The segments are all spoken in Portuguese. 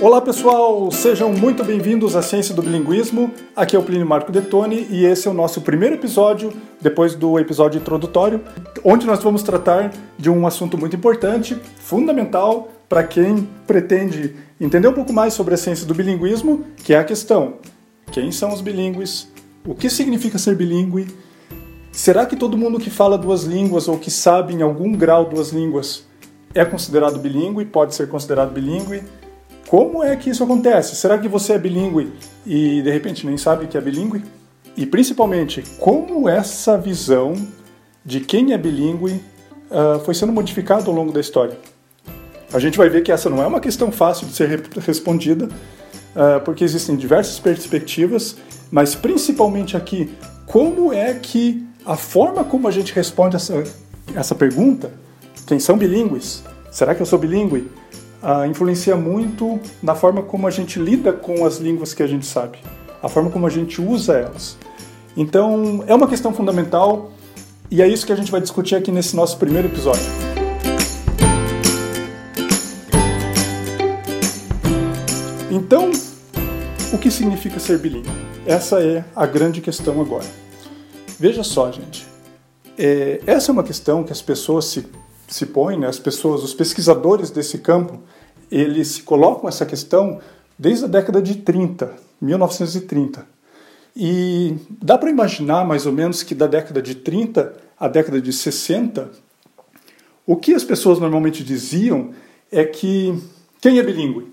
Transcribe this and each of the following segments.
Olá pessoal, sejam muito bem-vindos à Ciência do Bilinguismo. Aqui é o Plínio Marco Detoni e esse é o nosso primeiro episódio, depois do episódio introdutório, onde nós vamos tratar de um assunto muito importante, fundamental para quem pretende entender um pouco mais sobre a ciência do bilinguismo, que é a questão: quem são os bilíngues? O que significa ser bilíngue? Será que todo mundo que fala duas línguas ou que sabe em algum grau duas línguas é considerado bilíngue, pode ser considerado bilíngue? Como é que isso acontece? Será que você é bilíngue e de repente nem sabe que é bilíngue? E principalmente, como essa visão de quem é bilíngue uh, foi sendo modificada ao longo da história? A gente vai ver que essa não é uma questão fácil de ser respondida, uh, porque existem diversas perspectivas, mas principalmente aqui, como é que a forma como a gente responde essa, essa pergunta, quem são bilíngues? Será que eu sou bilíngue? Uh, influencia muito na forma como a gente lida com as línguas que a gente sabe, a forma como a gente usa elas. Então, é uma questão fundamental e é isso que a gente vai discutir aqui nesse nosso primeiro episódio. Então, o que significa ser bilíngue? Essa é a grande questão agora. Veja só, gente. É, essa é uma questão que as pessoas se se põe, né, as pessoas, os pesquisadores desse campo, eles colocam essa questão desde a década de 30, 1930. E dá para imaginar mais ou menos que da década de 30 à década de 60, o que as pessoas normalmente diziam é que quem é bilíngue?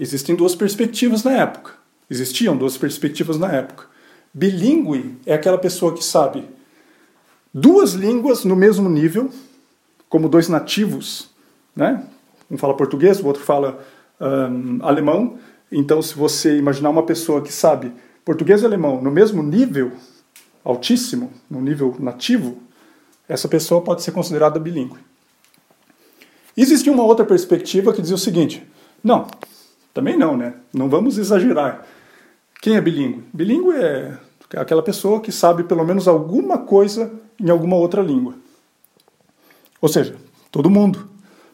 Existem duas perspectivas na época. Existiam duas perspectivas na época. Bilíngue é aquela pessoa que sabe duas línguas no mesmo nível, como dois nativos, né? Um fala português, o outro fala um, alemão. Então, se você imaginar uma pessoa que sabe português e alemão no mesmo nível, altíssimo, no nível nativo, essa pessoa pode ser considerada bilíngue. Existia uma outra perspectiva que dizia o seguinte: não, também não, né? Não vamos exagerar. Quem é bilíngue? Bilíngue é aquela pessoa que sabe pelo menos alguma coisa em alguma outra língua. Ou seja, todo mundo.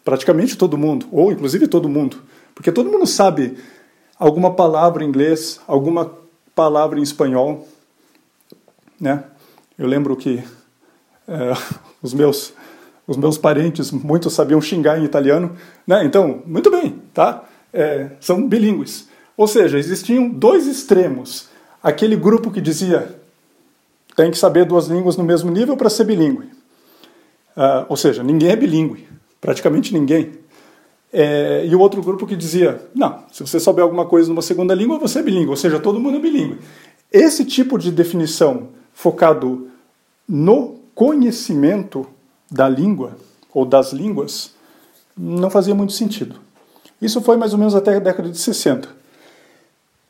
Praticamente todo mundo, ou inclusive todo mundo. Porque todo mundo sabe alguma palavra em inglês, alguma palavra em espanhol. Né? Eu lembro que é, os, meus, os meus parentes, muitos sabiam xingar em italiano. Né? Então, muito bem, tá? É, são bilíngues. Ou seja, existiam dois extremos. Aquele grupo que dizia tem que saber duas línguas no mesmo nível para ser bilíngue. Uh, ou seja, ninguém é bilíngue, praticamente ninguém. É, e o outro grupo que dizia: não, se você souber alguma coisa numa segunda língua, você é bilíngue, ou seja, todo mundo é bilíngue. Esse tipo de definição focado no conhecimento da língua ou das línguas não fazia muito sentido. Isso foi mais ou menos até a década de 60.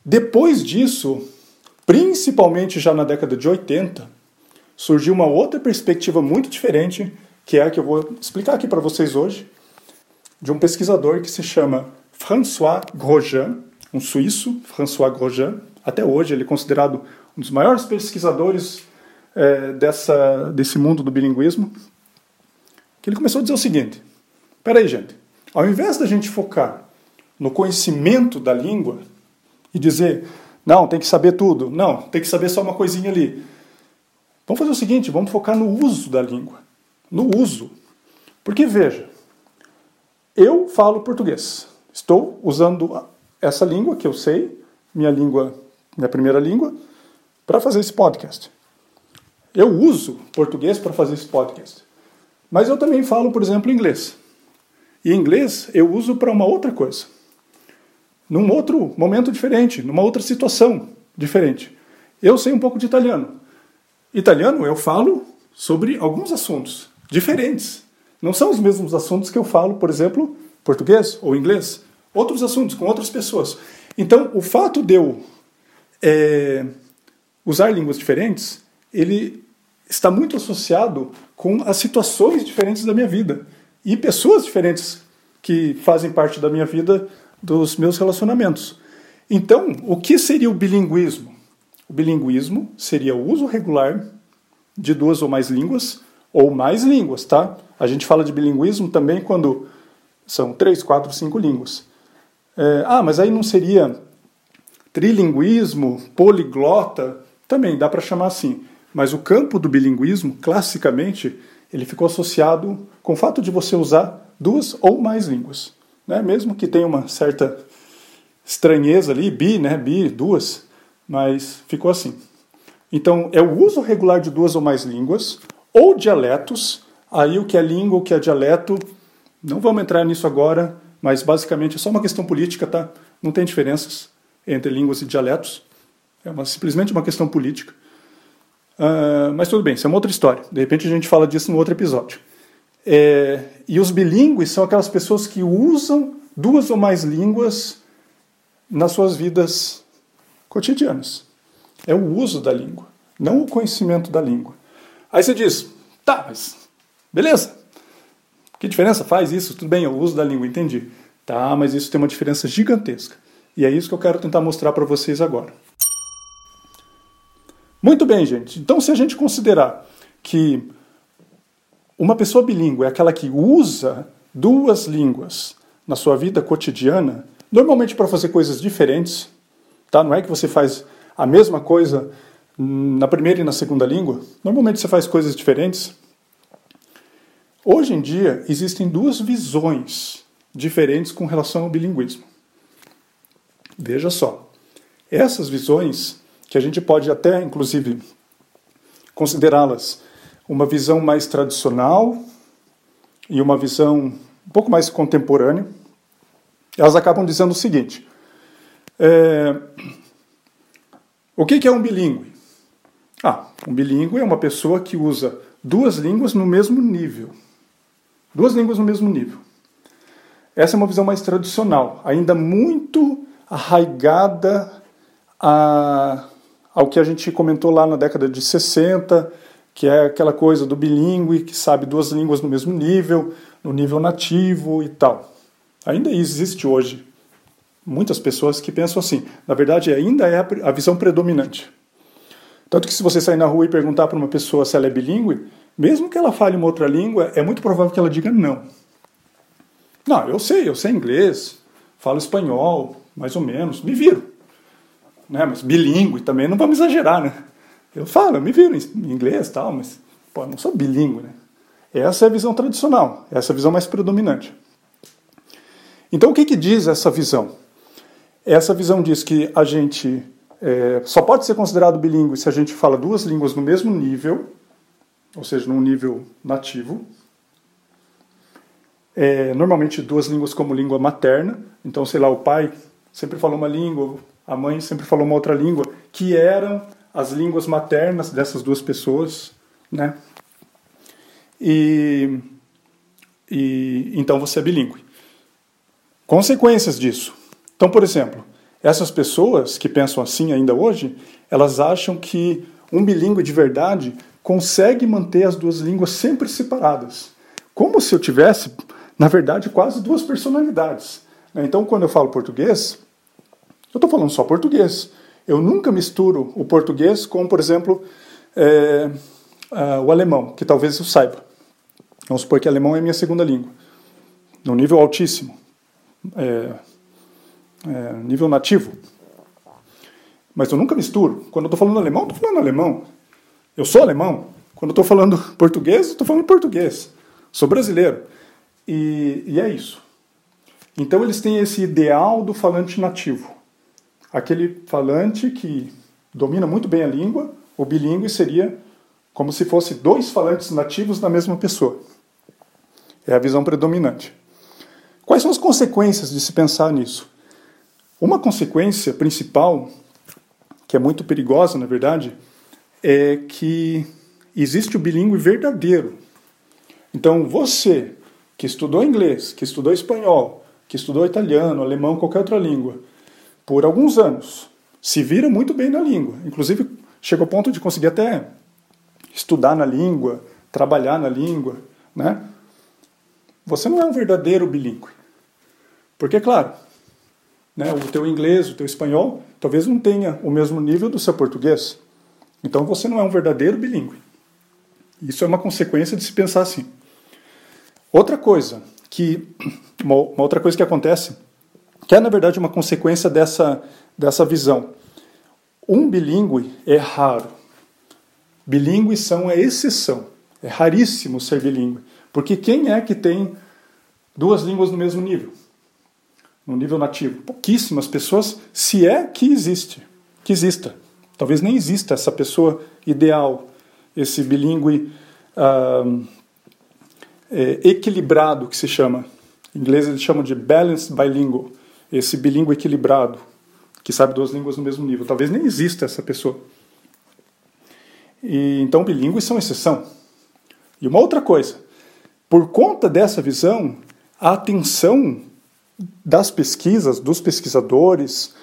Depois disso, principalmente já na década de 80, surgiu uma outra perspectiva muito diferente que é a que eu vou explicar aqui para vocês hoje, de um pesquisador que se chama François Grosjean, um suíço, François Grosjean. Até hoje ele é considerado um dos maiores pesquisadores é, dessa, desse mundo do bilinguismo. Que ele começou a dizer o seguinte: peraí, gente, ao invés da gente focar no conhecimento da língua e dizer, não, tem que saber tudo, não, tem que saber só uma coisinha ali. Vamos fazer o seguinte, vamos focar no uso da língua no uso. Porque veja, eu falo português. Estou usando essa língua que eu sei, minha língua, minha primeira língua, para fazer esse podcast. Eu uso português para fazer esse podcast. Mas eu também falo, por exemplo, inglês. E inglês eu uso para uma outra coisa. Num outro momento diferente, numa outra situação diferente. Eu sei um pouco de italiano. Italiano eu falo sobre alguns assuntos diferentes. Não são os mesmos assuntos que eu falo, por exemplo, português ou inglês. Outros assuntos, com outras pessoas. Então, o fato de eu é, usar línguas diferentes, ele está muito associado com as situações diferentes da minha vida e pessoas diferentes que fazem parte da minha vida, dos meus relacionamentos. Então, o que seria o bilinguismo? O bilinguismo seria o uso regular de duas ou mais línguas ou mais línguas, tá? A gente fala de bilinguismo também quando são três, quatro, cinco línguas. É, ah, mas aí não seria trilinguismo, poliglota? Também dá para chamar assim. Mas o campo do bilinguismo, classicamente, ele ficou associado com o fato de você usar duas ou mais línguas. Né? Mesmo que tenha uma certa estranheza ali, bi, né? Bi, duas, mas ficou assim. Então, é o uso regular de duas ou mais línguas, ou dialetos, aí o que é língua, o que é dialeto, não vamos entrar nisso agora, mas basicamente é só uma questão política, tá? Não tem diferenças entre línguas e dialetos, é uma, simplesmente uma questão política. Uh, mas tudo bem, isso é uma outra história. De repente a gente fala disso no outro episódio. É, e os bilíngues são aquelas pessoas que usam duas ou mais línguas nas suas vidas cotidianas. É o uso da língua, não o conhecimento da língua. Aí você diz, tá, mas beleza. Que diferença faz isso? Tudo bem, o uso da língua, entendi. Tá, mas isso tem uma diferença gigantesca. E é isso que eu quero tentar mostrar para vocês agora. Muito bem, gente. Então, se a gente considerar que uma pessoa bilíngue é aquela que usa duas línguas na sua vida cotidiana, normalmente para fazer coisas diferentes, tá? Não é que você faz a mesma coisa na primeira e na segunda língua. Normalmente você faz coisas diferentes. Hoje em dia existem duas visões diferentes com relação ao bilinguismo. Veja só, essas visões que a gente pode até, inclusive, considerá-las uma visão mais tradicional e uma visão um pouco mais contemporânea, elas acabam dizendo o seguinte: é, o que é um bilíngue? Ah, um bilíngue é uma pessoa que usa duas línguas no mesmo nível. Duas línguas no mesmo nível. Essa é uma visão mais tradicional, ainda muito arraigada a, ao que a gente comentou lá na década de 60, que é aquela coisa do bilíngue, que sabe duas línguas no mesmo nível, no nível nativo e tal. Ainda existe hoje muitas pessoas que pensam assim. Na verdade, ainda é a visão predominante. Tanto que se você sair na rua e perguntar para uma pessoa se ela é bilíngue, mesmo que ela fale uma outra língua, é muito provável que ela diga não. Não, eu sei, eu sei inglês, falo espanhol, mais ou menos, me viro né? Mas bilíngue também não vamos exagerar, né? Eu falo, eu me viro em inglês tal, mas pô, eu não sou bilíngue, né? Essa é a visão tradicional, essa é a visão mais predominante. Então o que, que diz essa visão? Essa visão diz que a gente é, só pode ser considerado bilíngue se a gente fala duas línguas no mesmo nível, ou seja, num nível nativo. É, normalmente duas línguas como língua materna, então sei lá, o pai sempre falou uma língua, a mãe sempre falou uma outra língua, que eram as línguas maternas dessas duas pessoas, né? E, e então você é bilíngue. Consequências disso. Então, por exemplo, essas pessoas que pensam assim ainda hoje, elas acham que um bilíngue de verdade consegue manter as duas línguas sempre separadas, como se eu tivesse, na verdade, quase duas personalidades. Então, quando eu falo português, eu estou falando só português. Eu nunca misturo o português com, por exemplo, é, o alemão, que talvez eu saiba. Vamos supor que alemão é minha segunda língua, no nível altíssimo, é, é, nível nativo. Mas eu nunca misturo. Quando eu estou falando alemão, estou falando alemão. Eu sou alemão. Quando eu estou falando português, estou falando português. Sou brasileiro. E, e é isso. Então eles têm esse ideal do falante nativo aquele falante que domina muito bem a língua, o bilíngue seria como se fosse dois falantes nativos da mesma pessoa. É a visão predominante. Quais são as consequências de se pensar nisso? Uma consequência principal, que é muito perigosa, na verdade, é que existe o bilíngue verdadeiro. Então, você que estudou inglês, que estudou espanhol, que estudou italiano, alemão, qualquer outra língua, por alguns anos, se vira muito bem na língua. Inclusive, chega ao ponto de conseguir até estudar na língua, trabalhar na língua, né? Você não é um verdadeiro bilíngue. Porque, claro, né, o teu inglês, o teu espanhol, talvez não tenha o mesmo nível do seu português. Então você não é um verdadeiro bilíngue. Isso é uma consequência de se pensar assim. Outra coisa que uma, outra coisa que acontece que é na verdade uma consequência dessa, dessa visão. Um bilíngue é raro. Bilíngues são a exceção. É raríssimo ser bilíngue. Porque quem é que tem duas línguas no mesmo nível? No nível nativo? Pouquíssimas pessoas, se é que existe. Que exista. Talvez nem exista essa pessoa ideal, esse bilíngue é, equilibrado que se chama. Em inglês eles chamam de balanced bilingual, esse bilíngue equilibrado, que sabe duas línguas no mesmo nível. Talvez nem exista essa pessoa. E, então, bilíngues são exceção. E uma outra coisa, por conta dessa visão, a atenção das pesquisas, dos pesquisadores,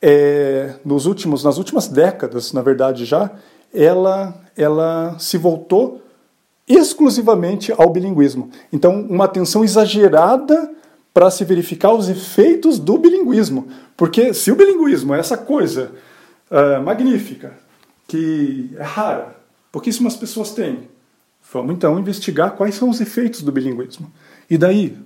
é, nos últimos, nas últimas décadas, na verdade já, ela, ela se voltou exclusivamente ao bilinguismo. Então, uma atenção exagerada para se verificar os efeitos do bilinguismo. Porque se o bilinguismo é essa coisa uh, magnífica, que é rara, pouquíssimas pessoas têm, vamos então investigar quais são os efeitos do bilinguismo. E daí?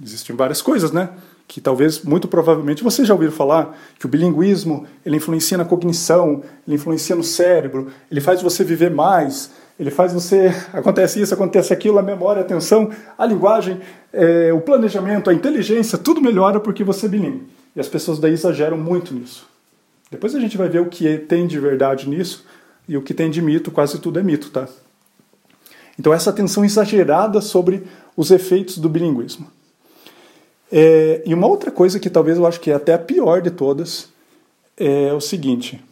Existem várias coisas, né? que talvez, muito provavelmente, você já ouviu falar que o bilinguismo ele influencia na cognição, ele influencia no cérebro, ele faz você viver mais, ele faz você. Acontece isso, acontece aquilo, a memória, a atenção, a linguagem, é, o planejamento, a inteligência, tudo melhora porque você é bilíngue. E as pessoas daí exageram muito nisso. Depois a gente vai ver o que tem de verdade nisso e o que tem de mito, quase tudo é mito, tá? Então, essa atenção exagerada sobre os efeitos do bilinguismo. É, e uma outra coisa que talvez eu acho que é até a pior de todas é o seguinte: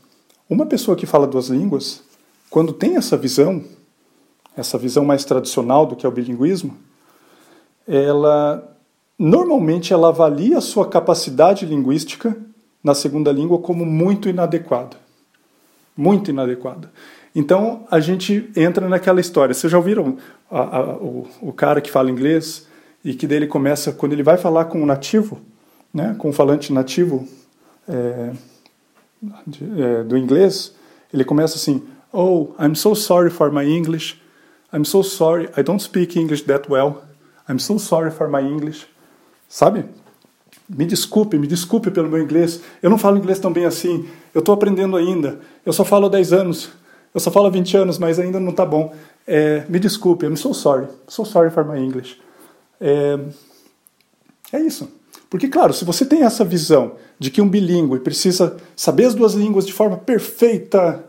uma pessoa que fala duas línguas, quando tem essa visão, essa visão mais tradicional do que é o bilinguismo, ela normalmente ela avalia a sua capacidade linguística na segunda língua como muito inadequada. Muito inadequada. Então a gente entra naquela história. Vocês já ouviram a, a, o, o cara que fala inglês? E que dele começa quando ele vai falar com o nativo, né, com o falante nativo é, de, é, do inglês, ele começa assim: Oh, I'm so sorry for my English. I'm so sorry. I don't speak English that well. I'm so sorry for my English. Sabe? Me desculpe, me desculpe pelo meu inglês. Eu não falo inglês tão bem assim. Eu estou aprendendo ainda. Eu só falo há 10 anos. Eu só falo há 20 anos, mas ainda não está bom. É, me desculpe, I'm so sorry. So sorry for my English. É, é isso. Porque, claro, se você tem essa visão de que um bilíngue precisa saber as duas línguas de forma perfeita,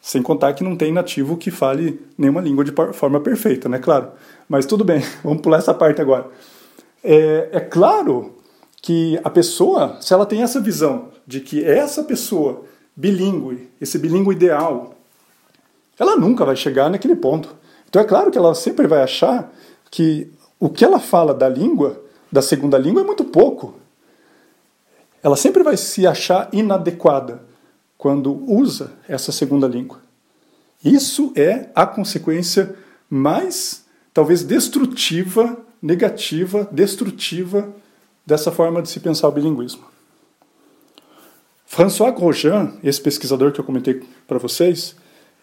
sem contar que não tem nativo que fale nenhuma língua de forma perfeita, né? Claro. Mas tudo bem, vamos pular essa parte agora. É, é claro que a pessoa, se ela tem essa visão de que essa pessoa bilíngue, esse bilíngue ideal, ela nunca vai chegar naquele ponto. Então é claro que ela sempre vai achar que o que ela fala da língua, da segunda língua, é muito pouco. Ela sempre vai se achar inadequada quando usa essa segunda língua. Isso é a consequência mais, talvez, destrutiva, negativa, destrutiva dessa forma de se pensar o bilinguismo. François Grosjean, esse pesquisador que eu comentei para vocês,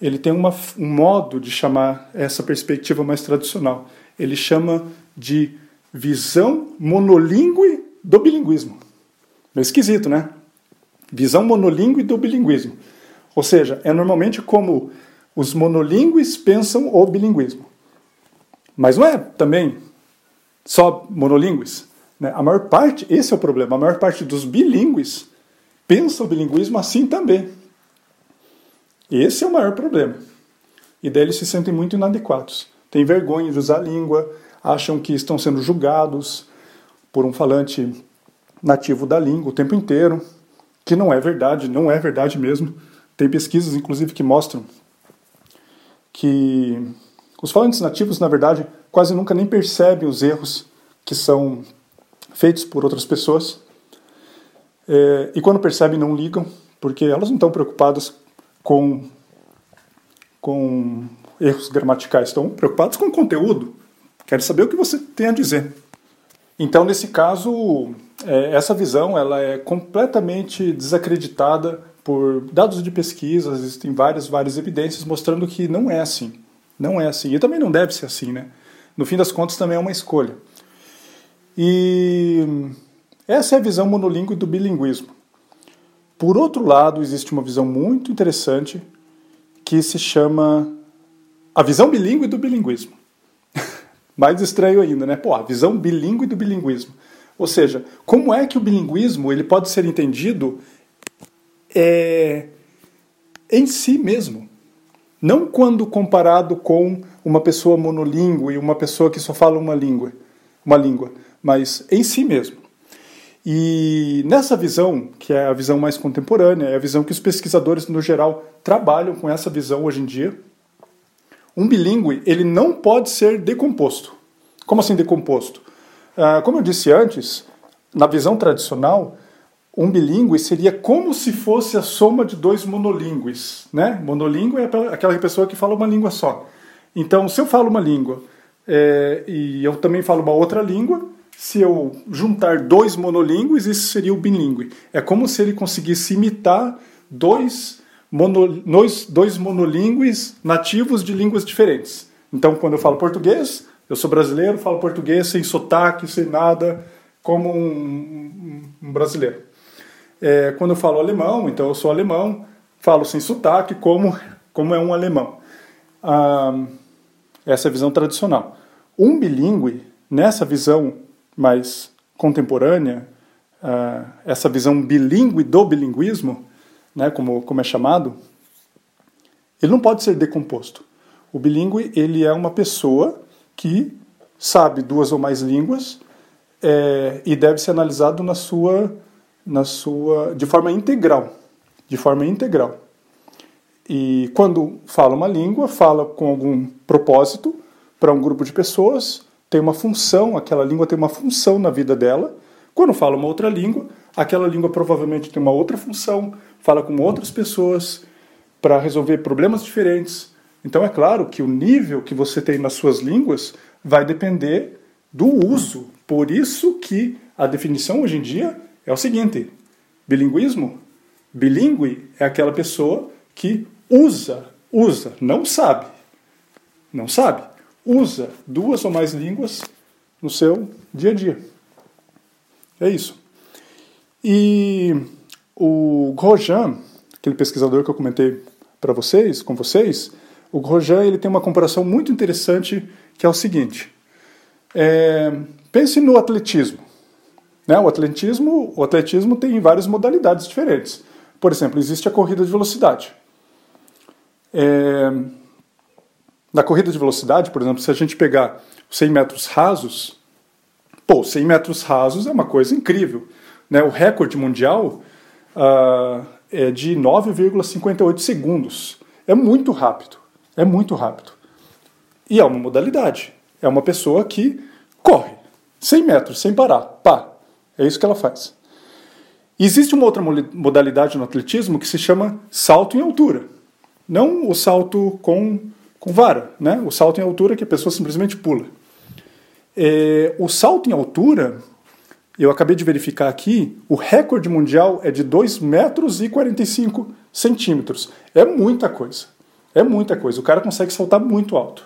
ele tem uma, um modo de chamar essa perspectiva mais tradicional. Ele chama de visão monolíngue do bilinguismo. É esquisito, né? Visão monolíngue do bilinguismo. Ou seja, é normalmente como os monolíngues pensam o bilinguismo. Mas não é também só monolíngues. Né? A maior parte, esse é o problema, a maior parte dos bilíngues pensa o bilinguismo assim também. Esse é o maior problema. E daí eles se sentem muito inadequados. Têm vergonha de usar a língua, acham que estão sendo julgados por um falante nativo da língua o tempo inteiro, que não é verdade, não é verdade mesmo. Tem pesquisas, inclusive, que mostram que os falantes nativos, na verdade, quase nunca nem percebem os erros que são feitos por outras pessoas. É, e quando percebem, não ligam, porque elas não estão preocupadas com, com erros gramaticais, estão preocupadas com o conteúdo. Quero saber o que você tem a dizer. Então, nesse caso, é, essa visão ela é completamente desacreditada por dados de pesquisa, existem várias, várias evidências mostrando que não é assim. Não é assim. E também não deve ser assim, né? No fim das contas, também é uma escolha. E Essa é a visão monolíngue do bilinguismo. Por outro lado, existe uma visão muito interessante que se chama a visão bilíngue do bilinguismo. Mais estranho ainda, né? Pô, a visão bilíngue do bilinguismo. Ou seja, como é que o bilinguismo ele pode ser entendido é, em si mesmo? Não quando comparado com uma pessoa monolíngue, uma pessoa que só fala uma língua, uma língua, mas em si mesmo. E nessa visão, que é a visão mais contemporânea, é a visão que os pesquisadores no geral trabalham com essa visão hoje em dia, um bilíngue ele não pode ser decomposto. Como assim decomposto? Ah, como eu disse antes, na visão tradicional, um bilíngue seria como se fosse a soma de dois monolíngues. Né? Monolíngue é aquela pessoa que fala uma língua só. Então, se eu falo uma língua é, e eu também falo uma outra língua, se eu juntar dois monolíngues, isso seria o bilíngue. É como se ele conseguisse imitar dois, mono, dois, dois monolíngues nativos de línguas diferentes. Então, quando eu falo português, eu sou brasileiro, falo português sem sotaque, sem nada, como um, um, um brasileiro. É, quando eu falo alemão, então eu sou alemão, falo sem sotaque, como, como é um alemão. Ah, essa é a visão tradicional. Um bilíngue, nessa visão mais contemporânea, uh, essa visão bilíngue do bilinguismo, né, como, como é chamado, ele não pode ser decomposto. O bilíngue ele é uma pessoa que sabe duas ou mais línguas é, e deve ser analisado na sua, na sua, de forma integral, de forma integral. E quando fala uma língua, fala com algum propósito para um grupo de pessoas tem uma função, aquela língua tem uma função na vida dela. Quando fala uma outra língua, aquela língua provavelmente tem uma outra função, fala com outras pessoas para resolver problemas diferentes. Então é claro que o nível que você tem nas suas línguas vai depender do uso. Por isso que a definição hoje em dia é o seguinte: bilinguismo, bilíngue é aquela pessoa que usa, usa, não sabe. Não sabe usa duas ou mais línguas no seu dia a dia. É isso. E o Grosjean, aquele pesquisador que eu comentei para vocês, com vocês, o Grosjean ele tem uma comparação muito interessante que é o seguinte: é, pense no atletismo. Né? O atletismo, o atletismo tem várias modalidades diferentes. Por exemplo, existe a corrida de velocidade. É, na corrida de velocidade, por exemplo, se a gente pegar 100 metros rasos, pô, 100 metros rasos é uma coisa incrível. Né? O recorde mundial uh, é de 9,58 segundos. É muito rápido. É muito rápido. E é uma modalidade. É uma pessoa que corre 100 metros sem parar. Pá. É isso que ela faz. Existe uma outra modalidade no atletismo que se chama salto em altura. Não o salto com com vara, né? o salto em altura que a pessoa simplesmente pula. É, o salto em altura, eu acabei de verificar aqui, o recorde mundial é de 2 metros e 45 centímetros. É muita coisa. É muita coisa. O cara consegue saltar muito alto.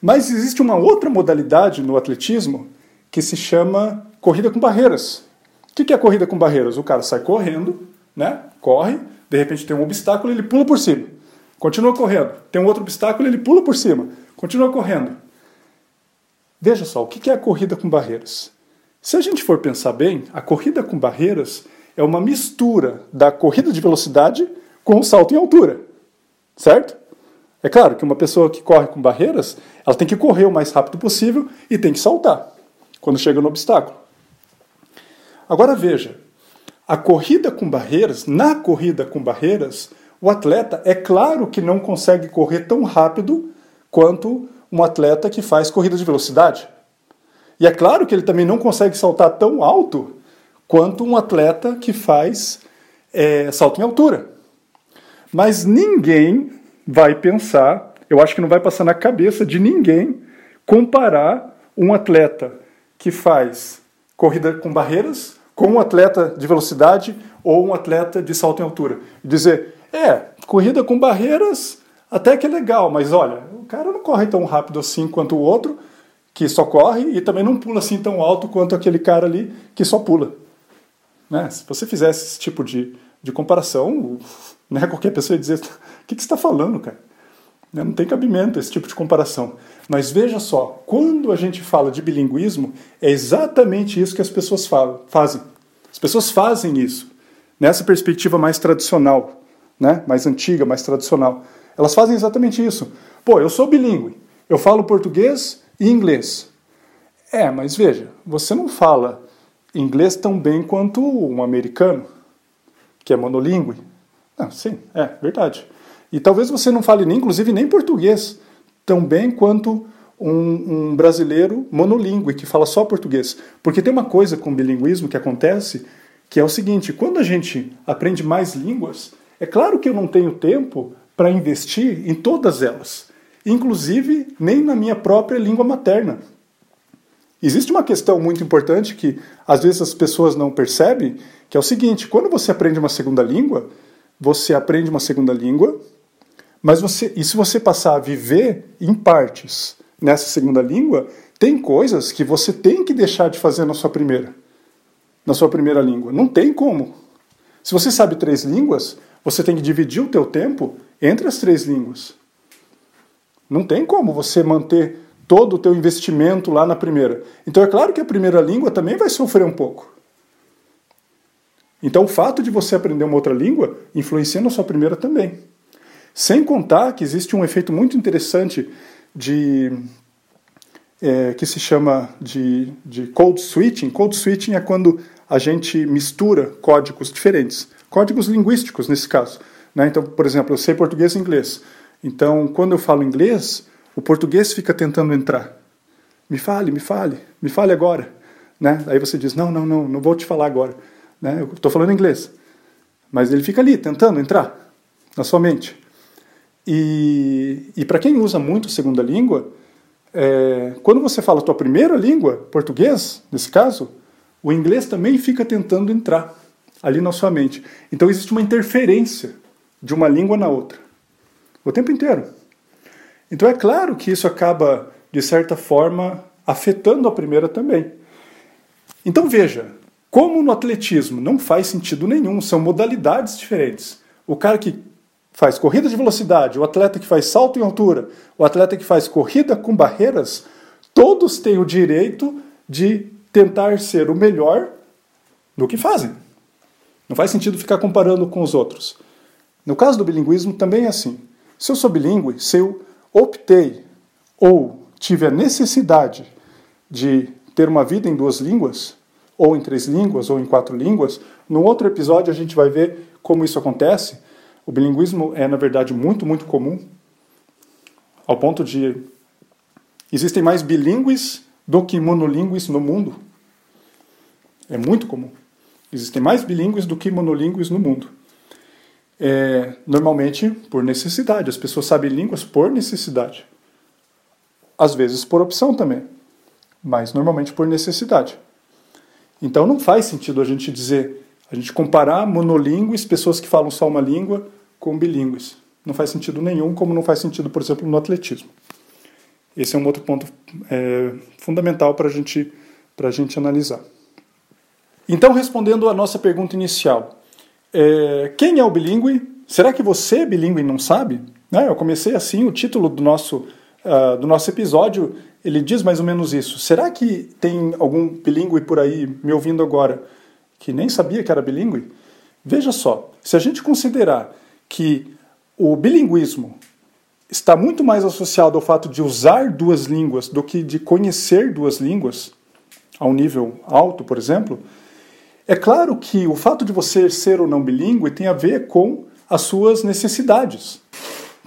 Mas existe uma outra modalidade no atletismo que se chama corrida com barreiras. O que é corrida com barreiras? O cara sai correndo, né? corre, de repente tem um obstáculo ele pula por cima. Continua correndo. Tem um outro obstáculo, ele pula por cima. Continua correndo. Veja só, o que é a corrida com barreiras? Se a gente for pensar bem, a corrida com barreiras é uma mistura da corrida de velocidade com o salto em altura. Certo? É claro que uma pessoa que corre com barreiras, ela tem que correr o mais rápido possível e tem que saltar quando chega no obstáculo. Agora veja, a corrida com barreiras, na corrida com barreiras, o atleta, é claro que não consegue correr tão rápido quanto um atleta que faz corrida de velocidade. E é claro que ele também não consegue saltar tão alto quanto um atleta que faz é, salto em altura. Mas ninguém vai pensar, eu acho que não vai passar na cabeça de ninguém comparar um atleta que faz corrida com barreiras com um atleta de velocidade ou um atleta de salto em altura. Dizer, é, corrida com barreiras até que é legal, mas olha, o cara não corre tão rápido assim quanto o outro, que só corre e também não pula assim tão alto quanto aquele cara ali que só pula. Né? Se você fizesse esse tipo de, de comparação, né, qualquer pessoa ia dizer: o que, que você está falando, cara? Né, não tem cabimento esse tipo de comparação. Mas veja só, quando a gente fala de bilinguismo, é exatamente isso que as pessoas falam, fazem. As pessoas fazem isso, nessa perspectiva mais tradicional, né? mais antiga, mais tradicional. Elas fazem exatamente isso. Pô, eu sou bilíngue, eu falo português inglês. É, mas veja, você não fala inglês tão bem quanto um americano, que é monolíngue. Não, sim, é verdade. E talvez você não fale nem, inclusive, nem português tão bem quanto um, um brasileiro monolíngue que fala só português. Porque tem uma coisa com o bilinguismo que acontece, que é o seguinte: quando a gente aprende mais línguas, é claro que eu não tenho tempo para investir em todas elas, inclusive nem na minha própria língua materna. Existe uma questão muito importante que às vezes as pessoas não percebem, que é o seguinte: quando você aprende uma segunda língua, você aprende uma segunda língua, mas você, e se você passar a viver em partes nessa segunda língua, tem coisas que você tem que deixar de fazer na sua primeira, na sua primeira língua. Não tem como. Se você sabe três línguas, você tem que dividir o teu tempo entre as três línguas. Não tem como você manter todo o teu investimento lá na primeira. Então é claro que a primeira língua também vai sofrer um pouco. Então o fato de você aprender uma outra língua influencia na sua primeira também. Sem contar que existe um efeito muito interessante de é, que se chama de, de code switching. Code switching é quando a gente mistura códigos diferentes, códigos linguísticos nesse caso. Né? Então, por exemplo, eu sei português e inglês. Então, quando eu falo inglês, o português fica tentando entrar. Me fale, me fale, me fale agora. Né? Aí você diz: Não, não, não, não vou te falar agora. Né? Eu estou falando inglês. Mas ele fica ali, tentando entrar na sua mente. E, e para quem usa muito segunda língua, é, quando você fala a tua primeira língua, português, nesse caso, o inglês também fica tentando entrar ali na sua mente. Então existe uma interferência de uma língua na outra. O tempo inteiro. Então é claro que isso acaba, de certa forma, afetando a primeira também. Então veja, como no atletismo não faz sentido nenhum, são modalidades diferentes. O cara que faz corrida de velocidade, o atleta que faz salto em altura, o atleta que faz corrida com barreiras, todos têm o direito de tentar ser o melhor no que fazem. Não faz sentido ficar comparando com os outros. No caso do bilinguismo também é assim. Se eu sou bilíngue, se eu optei ou tive a necessidade de ter uma vida em duas línguas, ou em três línguas, ou em quatro línguas, no outro episódio a gente vai ver como isso acontece. O bilinguismo é, na verdade, muito, muito comum, ao ponto de existem mais bilíngues do que monolíngues no mundo. É muito comum. Existem mais bilíngues do que monolíngues no mundo. É, normalmente por necessidade. As pessoas sabem línguas por necessidade. Às vezes por opção também, mas normalmente por necessidade. Então não faz sentido a gente dizer, a gente comparar monolíngues, pessoas que falam só uma língua, com bilíngues. Não faz sentido nenhum, como não faz sentido, por exemplo, no atletismo. Esse é um outro ponto é, fundamental para gente, a gente analisar. Então, respondendo à nossa pergunta inicial, é, quem é o bilíngue? Será que você, é bilíngue, não sabe? Né? Eu comecei assim, o título do nosso, uh, do nosso episódio, ele diz mais ou menos isso. Será que tem algum bilíngue por aí me ouvindo agora que nem sabia que era bilíngue? Veja só, se a gente considerar que o bilinguismo está muito mais associado ao fato de usar duas línguas do que de conhecer duas línguas, a um nível alto, por exemplo, é claro que o fato de você ser ou não bilíngue tem a ver com as suas necessidades.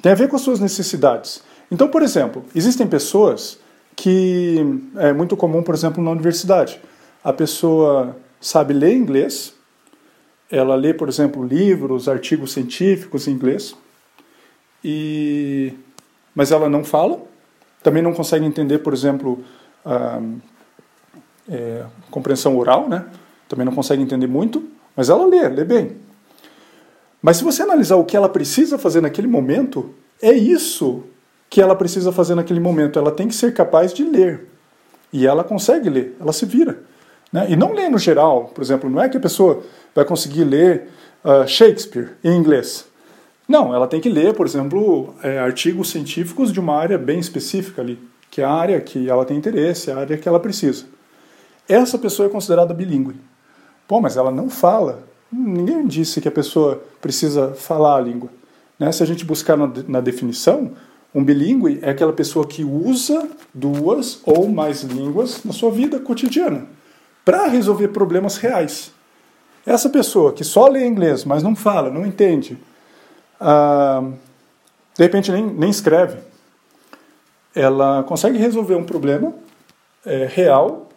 Tem a ver com as suas necessidades. Então, por exemplo, existem pessoas que é muito comum, por exemplo, na universidade. A pessoa sabe ler inglês, ela lê, por exemplo, livros, artigos científicos em inglês, e mas ela não fala, também não consegue entender, por exemplo, a é, compreensão oral, né? Também não consegue entender muito, mas ela lê, lê bem. Mas se você analisar o que ela precisa fazer naquele momento, é isso que ela precisa fazer naquele momento. Ela tem que ser capaz de ler. E ela consegue ler, ela se vira. Né? E não lê no geral, por exemplo, não é que a pessoa vai conseguir ler uh, Shakespeare em inglês. Não, ela tem que ler, por exemplo, é, artigos científicos de uma área bem específica ali, que é a área que ela tem interesse, a área que ela precisa. Essa pessoa é considerada bilíngue. Pô, mas ela não fala. Ninguém disse que a pessoa precisa falar a língua. Né? Se a gente buscar na, na definição, um bilíngue é aquela pessoa que usa duas ou mais línguas na sua vida cotidiana para resolver problemas reais. Essa pessoa que só lê inglês, mas não fala, não entende, ah, de repente nem, nem escreve, ela consegue resolver um problema é, real,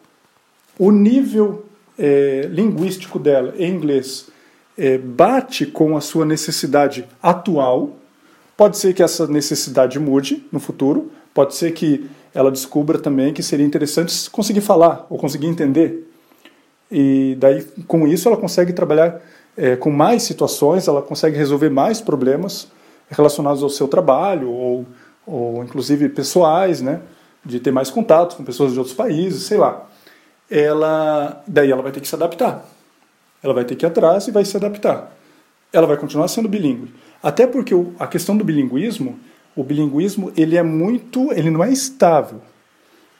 o nível é, linguístico dela em inglês é, bate com a sua necessidade atual. Pode ser que essa necessidade mude no futuro, pode ser que ela descubra também que seria interessante conseguir falar ou conseguir entender. E daí, com isso, ela consegue trabalhar é, com mais situações, ela consegue resolver mais problemas relacionados ao seu trabalho ou, ou inclusive pessoais, né? De ter mais contato com pessoas de outros países, sei lá. Ela, daí ela vai ter que se adaptar. Ela vai ter que ir atrás e vai se adaptar. Ela vai continuar sendo bilíngue. Até porque a questão do bilinguismo, o bilinguismo ele é muito, ele não é estável.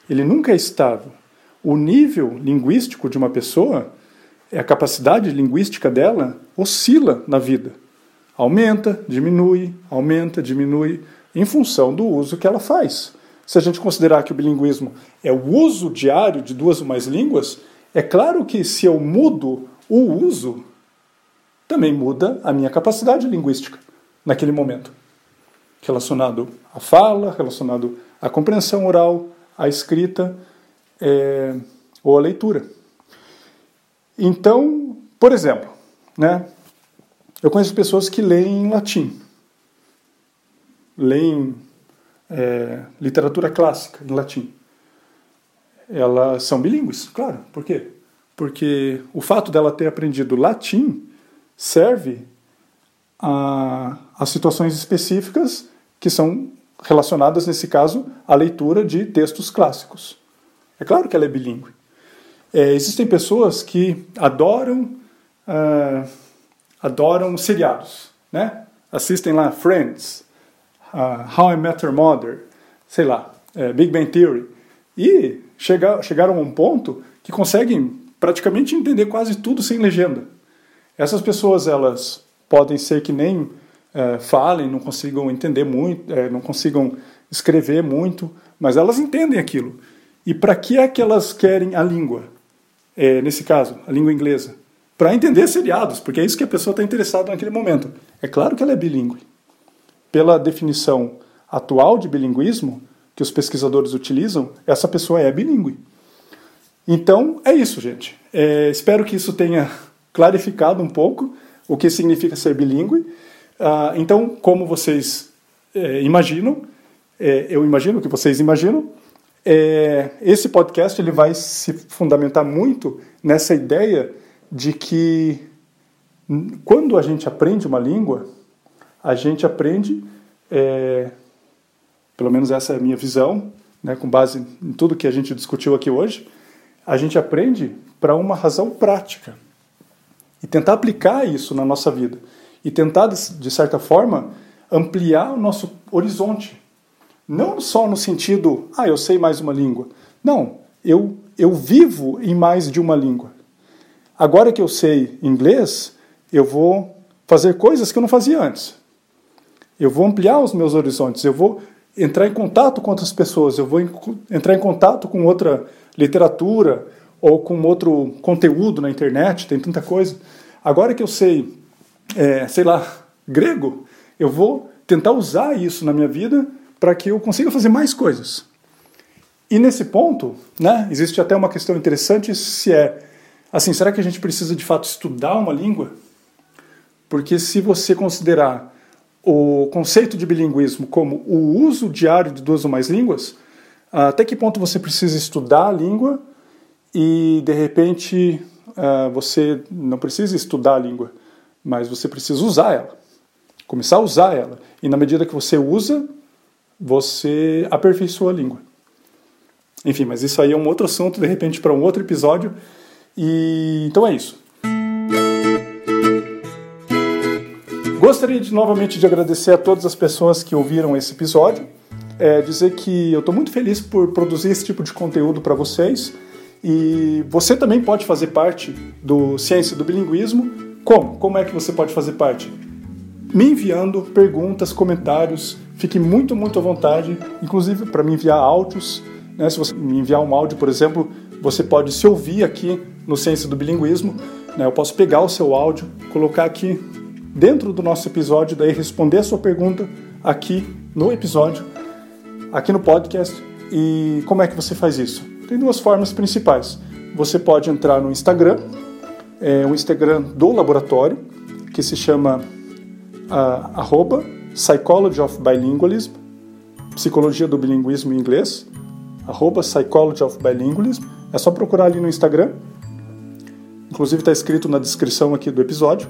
Ele nunca é estável. O nível linguístico de uma pessoa, a capacidade linguística dela oscila na vida. Aumenta, diminui, aumenta, diminui, em função do uso que ela faz. Se a gente considerar que o bilinguismo é o uso diário de duas ou mais línguas, é claro que se eu mudo o uso também muda a minha capacidade linguística naquele momento, relacionado à fala, relacionado à compreensão oral, à escrita é, ou à leitura. Então, por exemplo, né, eu conheço pessoas que leem em latim, leem é, literatura clássica em latim. Elas são bilíngues, claro. Por quê? porque o fato dela ter aprendido latim serve a, a situações específicas que são relacionadas, nesse caso, à leitura de textos clássicos. É claro que ela é bilíngue. É, existem pessoas que adoram uh, adoram seriados, né? Assistem lá Friends, uh, How I Met Your Mother, sei lá, uh, Big Bang Theory, e chega, chegaram a um ponto que conseguem praticamente entender quase tudo sem legenda. Essas pessoas elas podem ser que nem é, falem, não consigam entender muito, é, não consigam escrever muito, mas elas entendem aquilo. E para que é que elas querem a língua? É, nesse caso, a língua inglesa. Para entender seriados, porque é isso que a pessoa está interessada naquele momento. É claro que ela é bilíngue. Pela definição atual de bilinguismo que os pesquisadores utilizam, essa pessoa é bilíngue. Então, é isso, gente. É, espero que isso tenha clarificado um pouco o que significa ser bilíngue. Ah, então, como vocês é, imaginam, é, eu imagino que vocês imaginam, é, esse podcast ele vai se fundamentar muito nessa ideia de que quando a gente aprende uma língua, a gente aprende, é, pelo menos essa é a minha visão, né, com base em tudo que a gente discutiu aqui hoje, a gente aprende para uma razão prática e tentar aplicar isso na nossa vida e tentar, de certa forma, ampliar o nosso horizonte. Não só no sentido, ah, eu sei mais uma língua. Não, eu, eu vivo em mais de uma língua. Agora que eu sei inglês, eu vou fazer coisas que eu não fazia antes. Eu vou ampliar os meus horizontes, eu vou entrar em contato com outras pessoas, eu vou entrar em contato com outra literatura ou com outro conteúdo na internet, tem tanta coisa. Agora que eu sei, é, sei lá, grego, eu vou tentar usar isso na minha vida para que eu consiga fazer mais coisas. E nesse ponto, né, existe até uma questão interessante se é assim, será que a gente precisa de fato estudar uma língua? Porque se você considerar o conceito de bilinguismo como o uso diário de duas ou mais línguas, até que ponto você precisa estudar a língua e de repente uh, você não precisa estudar a língua, mas você precisa usar ela, começar a usar ela. E na medida que você usa, você aperfeiçoa a língua. Enfim, mas isso aí é um outro assunto, de repente, para um outro episódio. E então é isso. Gostaria de, novamente de agradecer a todas as pessoas que ouviram esse episódio. É, dizer que eu estou muito feliz por produzir esse tipo de conteúdo para vocês. E você também pode fazer parte do Ciência do Bilinguismo. Como? Como é que você pode fazer parte? Me enviando perguntas, comentários. Fique muito, muito à vontade, inclusive para me enviar áudios. Né? Se você me enviar um áudio, por exemplo, você pode se ouvir aqui no Ciência do Bilinguismo. Né? Eu posso pegar o seu áudio, colocar aqui dentro do nosso episódio, daí responder a sua pergunta aqui no episódio, aqui no podcast. E como é que você faz isso? Tem duas formas principais. Você pode entrar no Instagram, é o Instagram do laboratório, que se chama uh, arroba Psychology of Bilingualism, Psicologia do Bilinguismo em inglês, arroba Psychology of Bilingualism. É só procurar ali no Instagram. Inclusive está escrito na descrição aqui do episódio.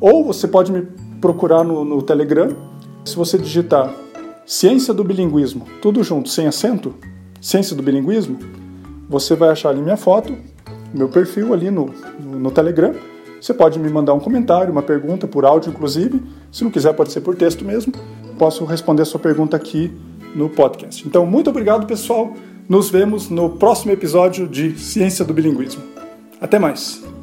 Ou você pode me procurar no, no Telegram. Se você digitar Ciência do Bilinguismo, tudo junto, sem acento, Ciência do Bilinguismo, você vai achar ali minha foto, meu perfil ali no, no, no, Telegram. Você pode me mandar um comentário, uma pergunta, por áudio inclusive. Se não quiser, pode ser por texto mesmo. Posso responder a sua pergunta aqui no podcast. Então, muito obrigado, pessoal. Nos vemos no próximo episódio de Ciência do Bilinguismo. Até mais!